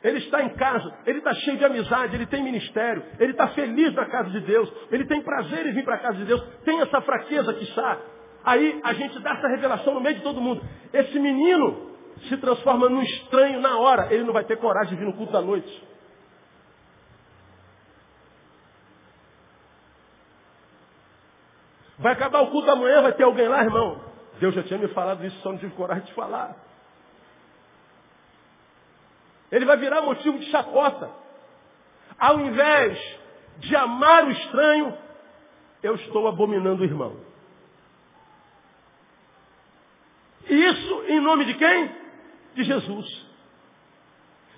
Ele está em casa, ele está cheio de amizade, ele tem ministério, ele está feliz na casa de Deus, ele tem prazer em vir para a casa de Deus, tem essa fraqueza que está. Aí a gente dá essa revelação no meio de todo mundo. Esse menino se transforma num estranho na hora, ele não vai ter coragem de vir no culto da noite. Vai acabar o culto da manhã, vai ter alguém lá, irmão. Deus já tinha me falado isso, só não tive coragem de falar. Ele vai virar motivo de chacota. Ao invés de amar o estranho, eu estou abominando o irmão. E isso em nome de quem? De Jesus.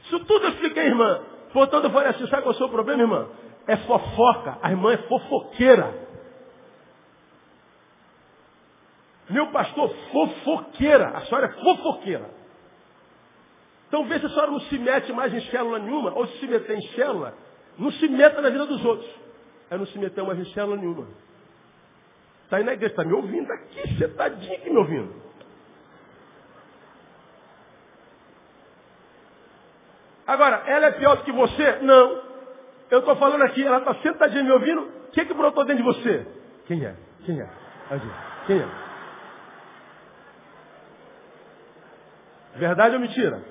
Isso tudo eu expliquei, irmã. Portanto, eu falei assim, sabe qual é o seu problema, irmã? É fofoca. A irmã é fofoqueira. Meu pastor, fofoqueira. A senhora é fofoqueira. Então vê se a senhora não se mete mais em célula nenhuma, ou se se meter em célula, não se meta na vida dos outros. É não se meter mais em célula nenhuma. Está aí na igreja, está me ouvindo aqui, sentadinho aqui me ouvindo. Agora, ela é pior do que você? Não. Eu estou falando aqui, ela está sentadinha me ouvindo. O que, que brotou dentro de você? Quem é? Quem é? Quem é? Verdade ou mentira?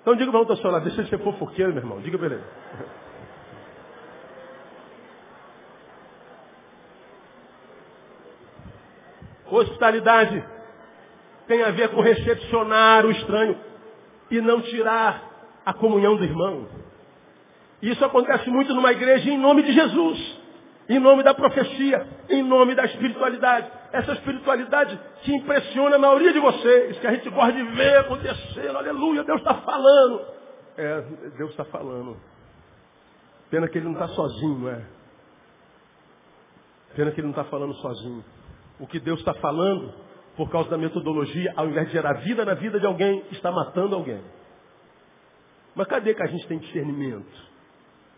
Então diga para o seu lado, deixa de ser fofoqueiro, meu irmão. Diga para ele. Hospitalidade tem a ver com recepcionar o estranho e não tirar a comunhão do irmão. Isso acontece muito numa igreja em nome de Jesus em nome da profecia, em nome da espiritualidade. Essa espiritualidade que impressiona a maioria de vocês, que a gente gosta de ver acontecendo, aleluia, Deus está falando. É, Deus está falando. Pena que ele não está sozinho, é? Pena que ele não está falando sozinho. O que Deus está falando, por causa da metodologia, ao invés de gerar vida na vida de alguém, está matando alguém. Mas cadê que a gente tem discernimento?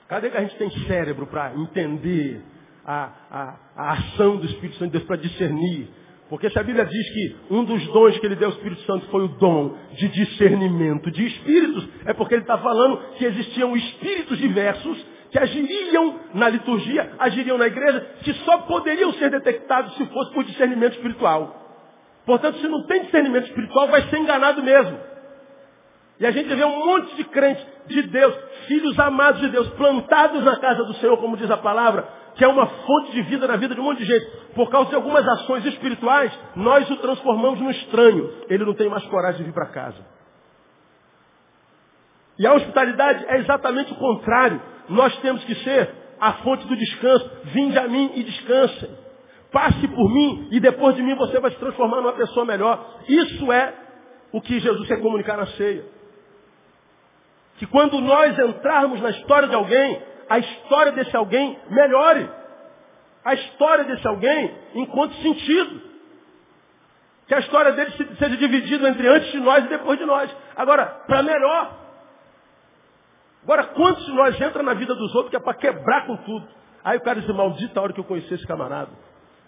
Cadê que a gente tem cérebro para entender a, a, a ação do Espírito Santo de Deus para discernir. Porque se a Bíblia diz que um dos dons que ele deu ao Espírito Santo foi o dom de discernimento de espíritos, é porque ele está falando que existiam espíritos diversos que agiriam na liturgia, agiriam na igreja, que só poderiam ser detectados se fosse por discernimento espiritual. Portanto, se não tem discernimento espiritual, vai ser enganado mesmo. E a gente vê um monte de crentes de Deus, filhos amados de Deus, plantados na casa do Senhor, como diz a palavra, que é uma fonte de vida na vida de um monte de gente. Por causa de algumas ações espirituais, nós o transformamos no estranho. Ele não tem mais coragem de vir para casa. E a hospitalidade é exatamente o contrário. Nós temos que ser a fonte do descanso. Vinde a mim e descansem. Passe por mim e depois de mim você vai se transformar numa pessoa melhor. Isso é o que Jesus quer comunicar na ceia. Que quando nós entrarmos na história de alguém, a história desse alguém melhore. A história desse alguém encontre sentido. Que a história dele seja dividida entre antes de nós e depois de nós. Agora, para melhor. Agora, quantos de nós entra na vida dos outros que é para quebrar com tudo? Aí o cara diz, maldita a hora que eu conheci esse camarada.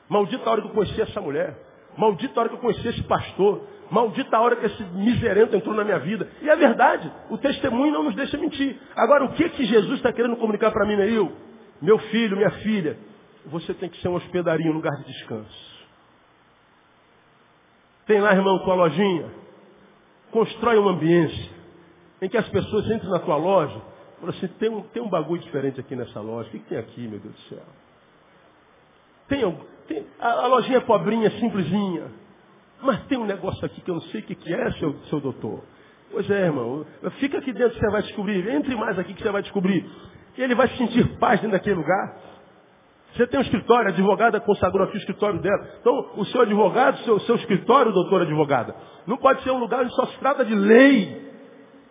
Maldita a hora que eu conheci essa mulher. Maldita a hora que eu conheci esse pastor. Maldita a hora que esse miserento entrou na minha vida. E é verdade, o testemunho não nos deixa mentir. Agora, o que que Jesus está querendo comunicar para mim, Neil? Meu filho, minha filha, você tem que ser um hospedarinho, um lugar de descanso. Tem lá, irmão, tua lojinha. Constrói uma ambiência em que as pessoas entrem na tua loja e falam assim, tem um, tem um bagulho diferente aqui nessa loja. O que, que tem aqui, meu Deus do céu? Tem, tem a, a lojinha é pobrinha, simplesinha. Mas tem um negócio aqui que eu não sei o que, que é, seu, seu doutor. Pois é, irmão. Fica aqui dentro que você vai descobrir. Entre mais aqui que você vai descobrir. E ele vai sentir paz dentro daquele lugar. Você tem um escritório, a advogada consagrou aqui o escritório dela. Então, o seu advogado, seu, seu escritório, doutora advogada, não pode ser um lugar onde só se trata de lei,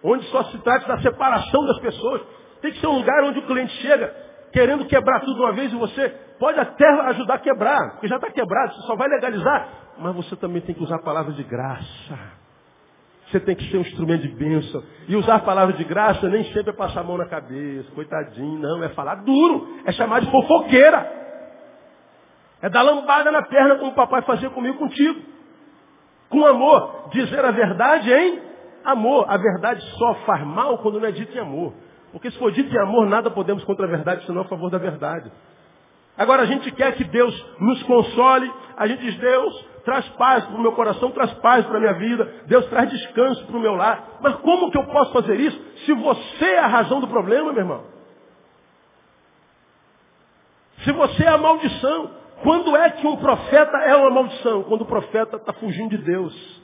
onde só se trata da separação das pessoas. Tem que ser um lugar onde o cliente chega querendo quebrar tudo uma vez e você pode até ajudar a quebrar, porque já está quebrado, você só vai legalizar mas você também tem que usar palavras de graça. Você tem que ser um instrumento de bênção. E usar palavras de graça nem sempre é passar a mão na cabeça, coitadinho, não, é falar duro, é chamar de fofoqueira. É dar lambada na perna como o papai fazia comigo contigo. Com amor. Dizer a verdade em amor. A verdade só faz mal quando não é dito em amor. Porque se for dito em amor, nada podemos contra a verdade, senão a favor da verdade. Agora a gente quer que Deus nos console, a gente diz, Deus, traz paz para o meu coração, traz paz para a minha vida, Deus traz descanso para o meu lar. Mas como que eu posso fazer isso se você é a razão do problema, meu irmão? Se você é a maldição. Quando é que um profeta é uma maldição? Quando o profeta está fugindo de Deus.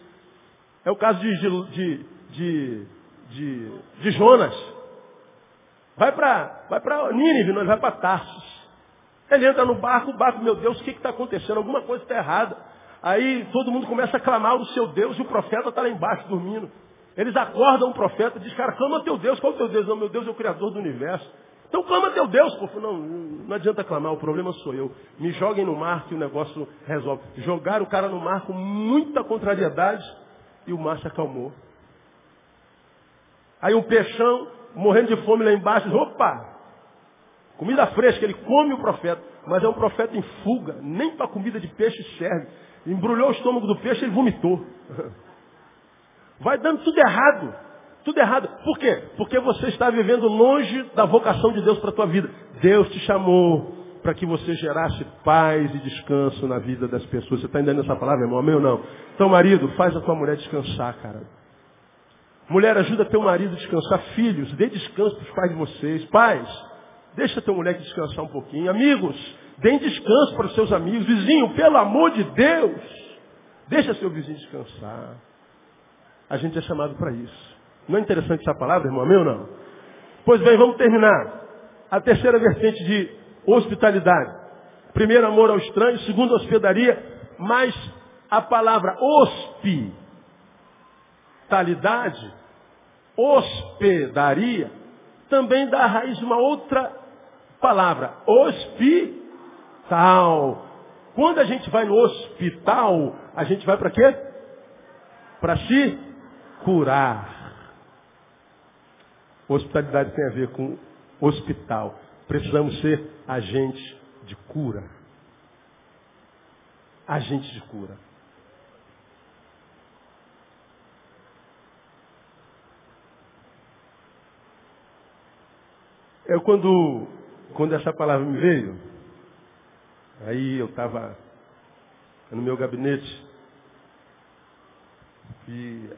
É o caso de, de, de, de, de Jonas. Vai para vai Nínive, não, ele vai para Tarsus. Ele entra no barco, o barco, meu Deus, o que está acontecendo? Alguma coisa está errada. Aí todo mundo começa a clamar o seu Deus e o profeta está lá embaixo dormindo. Eles acordam o profeta e diz, cara, clama teu Deus. Qual é o teu Deus? Não, meu Deus é o Criador do universo. Então clama teu Deus. Pô, não, não adianta clamar, o problema sou eu. Me joguem no mar que o negócio resolve. Jogaram o cara no mar com muita contrariedade e o mar se acalmou. Aí um peixão, morrendo de fome lá embaixo, opa, comida fresca, ele come o profeta, mas é um profeta em fuga, nem para comida de peixe serve. Embrulhou o estômago do peixe, ele vomitou. Vai dando tudo errado. Tudo errado. Por quê? Porque você está vivendo longe da vocação de Deus para a tua vida. Deus te chamou para que você gerasse paz e descanso na vida das pessoas. Você está entendendo essa palavra, irmão? Amém ou não? Então, marido, faz a tua mulher descansar, cara. Mulher, ajuda teu marido a descansar. Filhos, dê descanso para os pais de vocês. Pais, deixa teu mulher descansar um pouquinho. Amigos, deem descanso para os seus amigos. Vizinho, pelo amor de Deus, deixa seu vizinho descansar. A gente é chamado para isso. Não é interessante essa palavra, irmão? Ou não? Pois bem, vamos terminar. A terceira vertente de hospitalidade. Primeiro, amor ao estranho. Segundo, hospedaria. Mas a palavra hospitalidade, hospedaria, também dá a raiz de uma outra palavra. Hospital. Quando a gente vai no hospital, a gente vai para quê? Para se curar. Hospitalidade tem a ver com hospital. Precisamos ser agentes de cura. Agentes de cura. Eu quando, quando essa palavra me veio, aí eu estava no meu gabinete e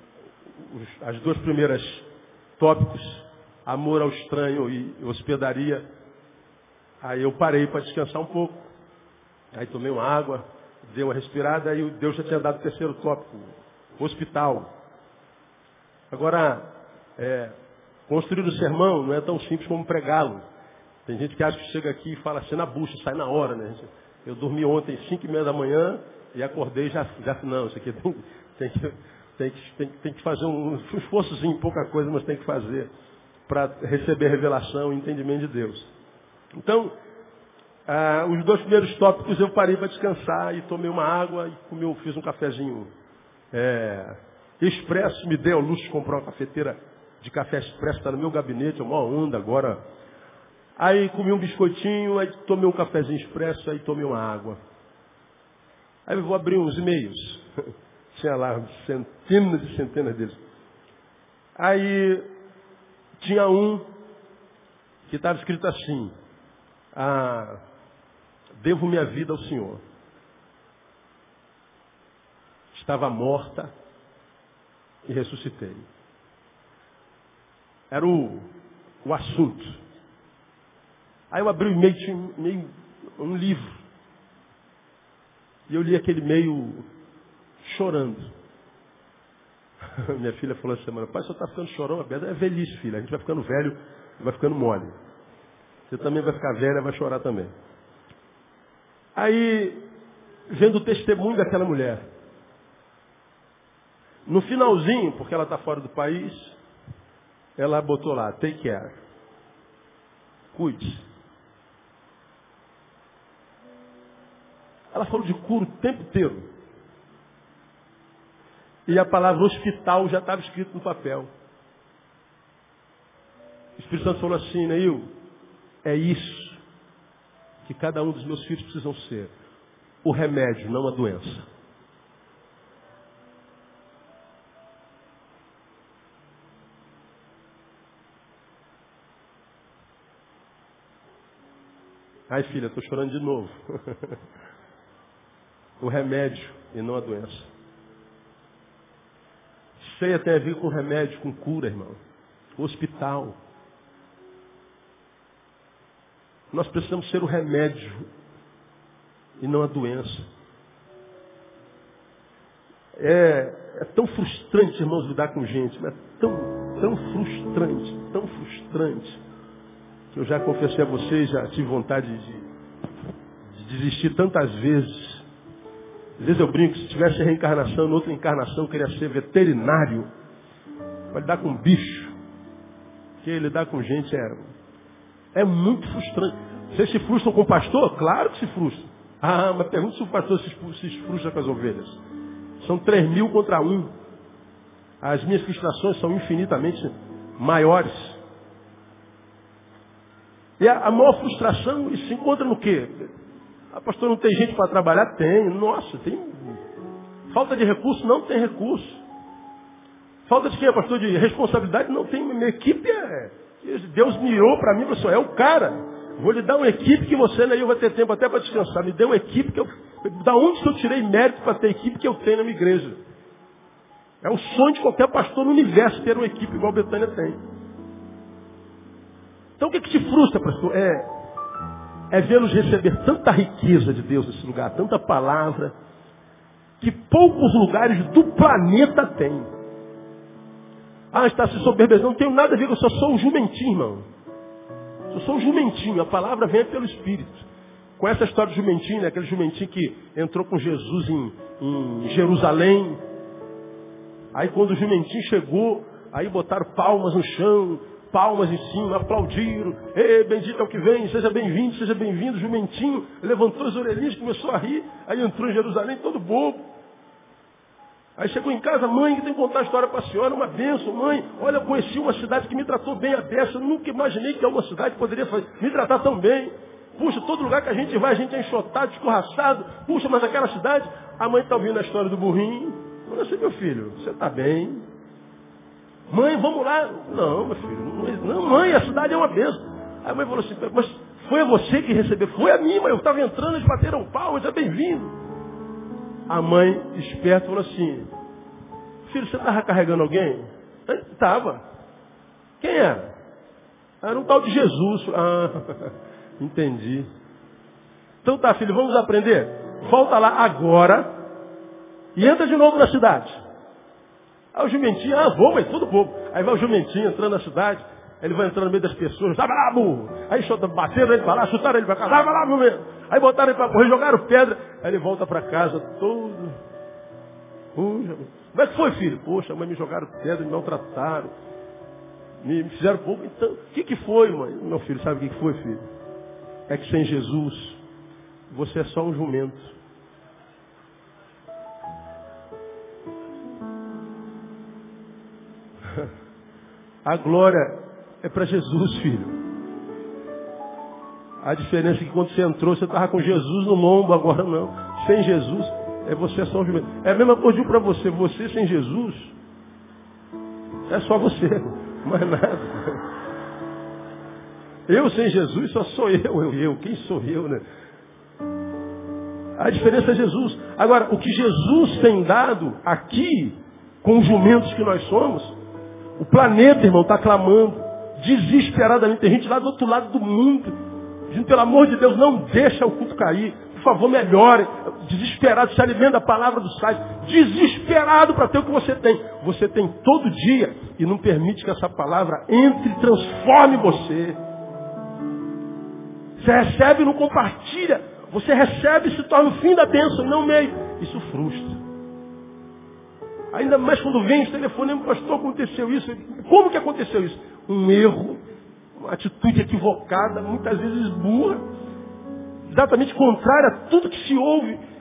as duas primeiras tópicos amor ao estranho e hospedaria. Aí eu parei para descansar um pouco. Aí tomei uma água, dei uma respirada, aí Deus já tinha dado o terceiro tópico, hospital. Agora, é, construir o sermão não é tão simples como pregá-lo. Tem gente que acha que chega aqui e fala assim na bucha, sai na hora, né? Eu dormi ontem cinco e meia da manhã e acordei já, já não, isso aqui tem, tem, que, tem, que, tem, tem que fazer um, esforçozinho, pouca coisa, mas tem que fazer para receber revelação e entendimento de Deus. Então, ah, os dois primeiros tópicos eu parei para descansar e tomei uma água e comi, fiz um cafezinho é, expresso, me dei ao luxo de comprar uma cafeteira de café expresso, está no meu gabinete, é uma onda agora. Aí comi um biscoitinho, aí tomei um cafezinho expresso, aí tomei uma água. Aí eu vou abrir uns e-mails. Tinha lá centenas e centenas deles. Aí tinha um que estava escrito assim, ah, devo minha vida ao Senhor. Estava morta e ressuscitei. Era o, o assunto. Aí eu abri o e-mail, tinha um, meio, um livro. E eu li aquele meio chorando. Minha filha falou essa semana, pai, você está ficando chorão, é velhice, filha. A gente vai ficando velho, vai ficando mole. Você também vai ficar velha, vai chorar também. Aí, vendo o testemunho daquela mulher. No finalzinho, porque ela está fora do país, ela botou lá, take care. Cuide. Ela falou de cura o tempo inteiro. E a palavra hospital já estava escrito no papel. O Espírito Santo falou assim, Neil, é isso que cada um dos meus filhos precisam ser. O remédio, não a doença. Ai, filha, estou chorando de novo. o remédio e não a doença. Ceia tem a ver com remédio, com cura, irmão. Hospital. Nós precisamos ser o remédio e não a doença. É, é tão frustrante, irmãos, lidar com gente, mas é tão, tão frustrante, tão frustrante, que eu já confessei a vocês, já tive vontade de, de desistir tantas vezes. Às vezes eu brinco, se tivesse reencarnação, em outra encarnação, eu queria ser veterinário, para lidar com bicho. Porque lidar com gente é é muito frustrante. Vocês se frustram com o pastor? Claro que se frustram. Ah, mas pergunta se o pastor se, se frustra com as ovelhas. São três mil contra um. As minhas frustrações são infinitamente maiores. E a, a maior frustração se encontra no quê? Ah, pastor, não tem gente para trabalhar? Tem. Nossa, tem. Falta de recurso? Não tem recurso. Falta de quê, pastor? De responsabilidade? Não tem. Minha equipe é Deus mirou para mim, professor, é o cara. Vou lhe dar uma equipe que você aí vai ter tempo até para descansar. Me dê uma equipe que eu. Da onde eu tirei mérito para ter a equipe que eu tenho na minha igreja? É o sonho de qualquer pastor no universo ter uma equipe igual a Betânia tem. Então o que, que te frustra, pastor? É, é vê-los receber tanta riqueza de Deus nesse lugar, tanta palavra, que poucos lugares do planeta têm. Ah, está se soberbezando. Não tenho nada a ver, eu só sou um jumentinho, irmão. Eu sou um jumentinho. A palavra vem pelo Espírito. Com essa história do jumentinho, né? aquele jumentinho que entrou com Jesus em, em Jerusalém. Aí quando o jumentinho chegou, aí botaram palmas no chão, palmas em cima, aplaudiram. Ei, bendito é o que vem, seja bem-vindo, seja bem-vindo. Jumentinho levantou as orelhinhas, começou a rir. Aí entrou em Jerusalém todo bobo. Aí chegou em casa, mãe, tem que contar a história para a senhora, uma benção, mãe. Olha, eu conheci uma cidade que me tratou bem a beça. Eu nunca imaginei que alguma cidade poderia me tratar tão bem. Puxa, todo lugar que a gente vai, a gente é enxotado, escorraçado. Puxa, mas aquela cidade, a mãe está ouvindo a história do burrinho. Falei assim, meu filho, você está bem? Mãe, vamos lá. Não, meu filho, não, mãe, a cidade é uma benção. Aí a mãe falou assim, mas foi você que recebeu? Foi a mim, mas eu estava entrando, eles bateram pau, é bem-vindo. A mãe, esperta, falou assim, filho, você estava carregando alguém? Estava. Quem era? Era um tal de Jesus. Ah, entendi. Então tá, filho, vamos aprender? Volta lá agora e entra de novo na cidade. Aí o jumentinho, ah, vou, mas tudo pouco. Aí vai o jumentinho entrando na cidade, ele vai entrando no meio das pessoas, vai lá, burro. Aí bateram ele para lá, chutaram ele para cá, vai lá, burro. Aí botaram ele para correr, jogaram pedra. Aí ele volta para casa todo. Puxa, como é que foi, filho? Poxa, mãe, me jogaram pedra, me maltrataram. Me, fizeram pouco. Então, o que, que foi, mãe? Meu filho, sabe o que, que foi, filho? É que sem Jesus, você é só um jumento. A glória é para Jesus, filho. A diferença é que quando você entrou, você estava com Jesus no lombo, agora não. Sem Jesus, é você só um jumento. É a mesma coisa eu digo para você, você sem Jesus, é só você, mais nada. Eu sem Jesus só sou eu, eu, eu. Quem sou eu, né? A diferença é Jesus. Agora, o que Jesus tem dado aqui, com os jumentos que nós somos, o planeta, irmão, está clamando desesperadamente. Tem gente lá do outro lado do mundo Dizendo, pelo amor de Deus, não deixa o culto cair. Por favor, melhore. Desesperado, se alimenta da palavra do site. Desesperado para ter o que você tem. Você tem todo dia e não permite que essa palavra entre e transforme você. Você recebe e não compartilha. Você recebe e se torna o fim da bênção, não meio. Isso frustra. Ainda mais quando vem esse telefonema, pastor, aconteceu isso. Como que aconteceu isso? Um erro uma atitude equivocada, muitas vezes burra, exatamente contrária a tudo que se ouve.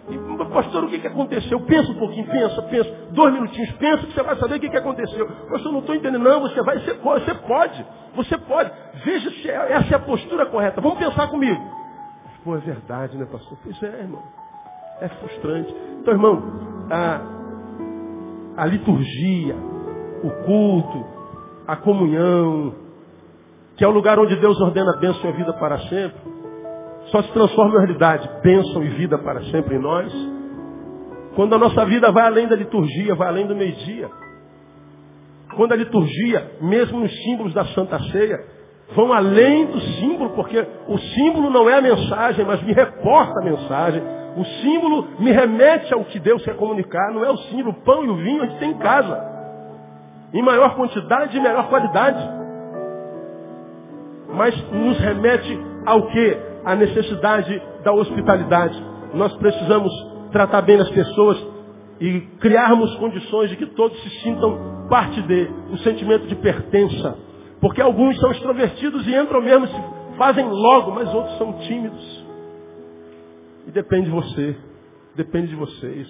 Pastor, o que, que aconteceu? Pensa um pouquinho, pensa, pensa. Dois minutinhos, pensa que você vai saber o que, que aconteceu. Pastor, não estou entendendo. Não, você vai, você pode, você pode. Você pode. Veja se é, essa é a postura correta. Vamos pensar comigo. Pô, é verdade, né, pastor? Pois é, irmão. É frustrante. Então, irmão, a, a liturgia, o culto, a comunhão, que é o lugar onde Deus ordena bênção e vida para sempre, só se transforma em realidade, bênção e vida para sempre em nós, quando a nossa vida vai além da liturgia, vai além do meio-dia. Quando a liturgia, mesmo nos símbolos da Santa Ceia, vão além do símbolo, porque o símbolo não é a mensagem, mas me reporta a mensagem. O símbolo me remete ao que Deus quer comunicar, não é o símbolo, o pão e o vinho a gente tem em casa. Em maior quantidade e melhor qualidade. Mas nos remete ao que? A necessidade da hospitalidade. Nós precisamos tratar bem as pessoas e criarmos condições de que todos se sintam parte de, um sentimento de pertença. Porque alguns são extrovertidos e entram mesmo, se fazem logo, mas outros são tímidos. E depende de você, depende de vocês.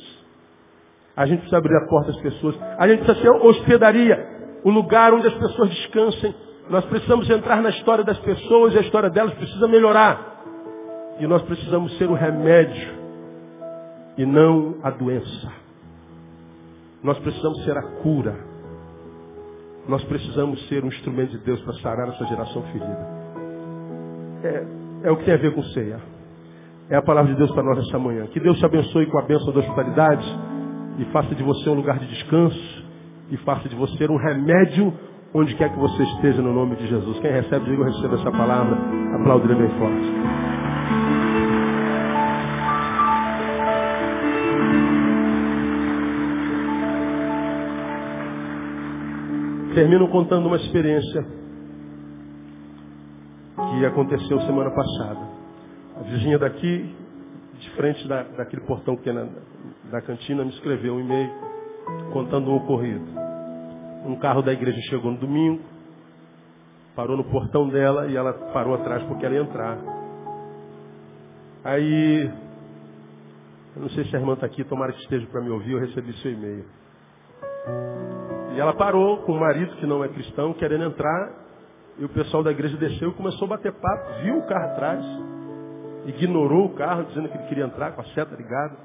A gente precisa abrir a porta às pessoas. A gente precisa ser hospedaria, o lugar onde as pessoas descansem. Nós precisamos entrar na história das pessoas e a história delas precisa melhorar. E nós precisamos ser o remédio e não a doença. Nós precisamos ser a cura. Nós precisamos ser um instrumento de Deus para sarar essa geração ferida. É, é o que tem a ver com ceia. É a palavra de Deus para nós esta manhã. Que Deus te abençoe com a bênção da hospitalidade e faça de você um lugar de descanso e faça de você um remédio onde quer que você esteja no nome de Jesus. Quem recebe, diga eu recebo essa palavra. Aplaude bem forte. Termino contando uma experiência que aconteceu semana passada. A vizinha daqui, de frente da, daquele portão que é na, da cantina, me escreveu um e-mail contando o ocorrido. Um carro da igreja chegou no domingo, parou no portão dela e ela parou atrás porque ela ia entrar. Aí, eu não sei se a irmã está aqui, tomara que esteja para me ouvir, eu recebi seu e-mail. E ela parou com o marido, que não é cristão, querendo entrar. E o pessoal da igreja desceu e começou a bater papo. Viu o carro atrás. Ignorou o carro, dizendo que ele queria entrar com a seta ligada.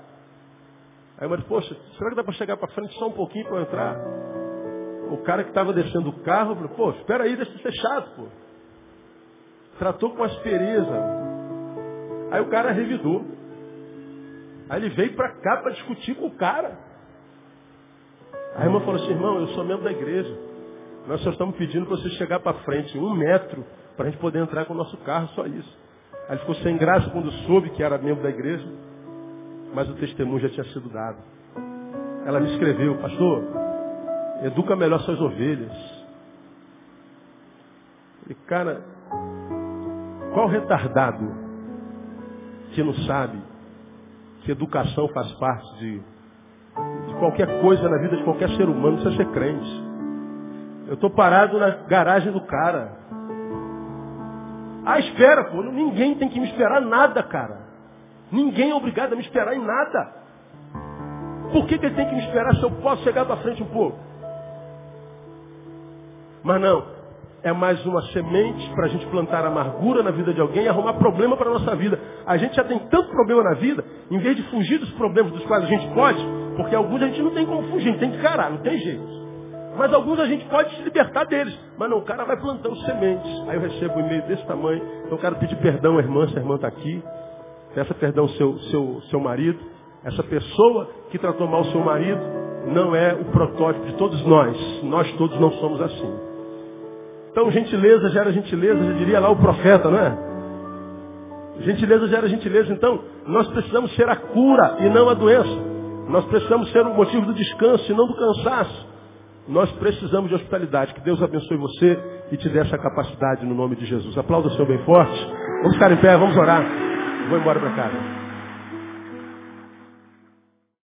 Aí o marido, poxa, será que dá para chegar para frente só um pouquinho para eu entrar? O cara que estava descendo o carro falou, pô, espera aí, deixa de ser chato, pô. Tratou com aspereza. Aí o cara revidou. Aí ele veio para cá para discutir com o cara. A irmã falou assim, irmão, eu sou membro da igreja. Nós só estamos pedindo para você chegar para frente, um metro, para a gente poder entrar com o nosso carro, só isso. Aí ele ficou sem graça quando soube que era membro da igreja, mas o testemunho já tinha sido dado. Ela me escreveu, pastor, educa melhor suas ovelhas. E cara, qual retardado que não sabe que educação faz parte de qualquer coisa na vida de qualquer ser humano, precisa ser crente. Eu estou parado na garagem do cara. Ah, espera, pô. Ninguém tem que me esperar nada, cara. Ninguém é obrigado a me esperar em nada. Por que, que ele tem que me esperar se eu posso chegar para frente um pouco? Mas não é mais uma semente para a gente plantar amargura na vida de alguém e arrumar problema para a nossa vida. A gente já tem tanto problema na vida, em vez de fugir dos problemas dos quais a gente pode, porque alguns a gente não tem como fugir, a gente tem que encarar, não tem jeito. Mas alguns a gente pode se libertar deles. Mas não, o cara vai plantando sementes. Aí eu recebo um e-mail desse tamanho. Então eu quero pedir perdão à irmã, se a irmã está aqui. Peça perdão ao seu, seu, seu marido. Essa pessoa que tratou mal o seu marido não é o protótipo de todos nós. Nós todos não somos assim. Então, gentileza gera gentileza, já diria lá o profeta, não é? Gentileza gera gentileza. Então, nós precisamos ser a cura e não a doença. Nós precisamos ser o motivo do descanso e não do cansaço. Nós precisamos de hospitalidade. Que Deus abençoe você e te dê essa capacidade no nome de Jesus. Aplauda o Senhor bem forte. Vamos ficar em pé, vamos orar. Vou embora para casa.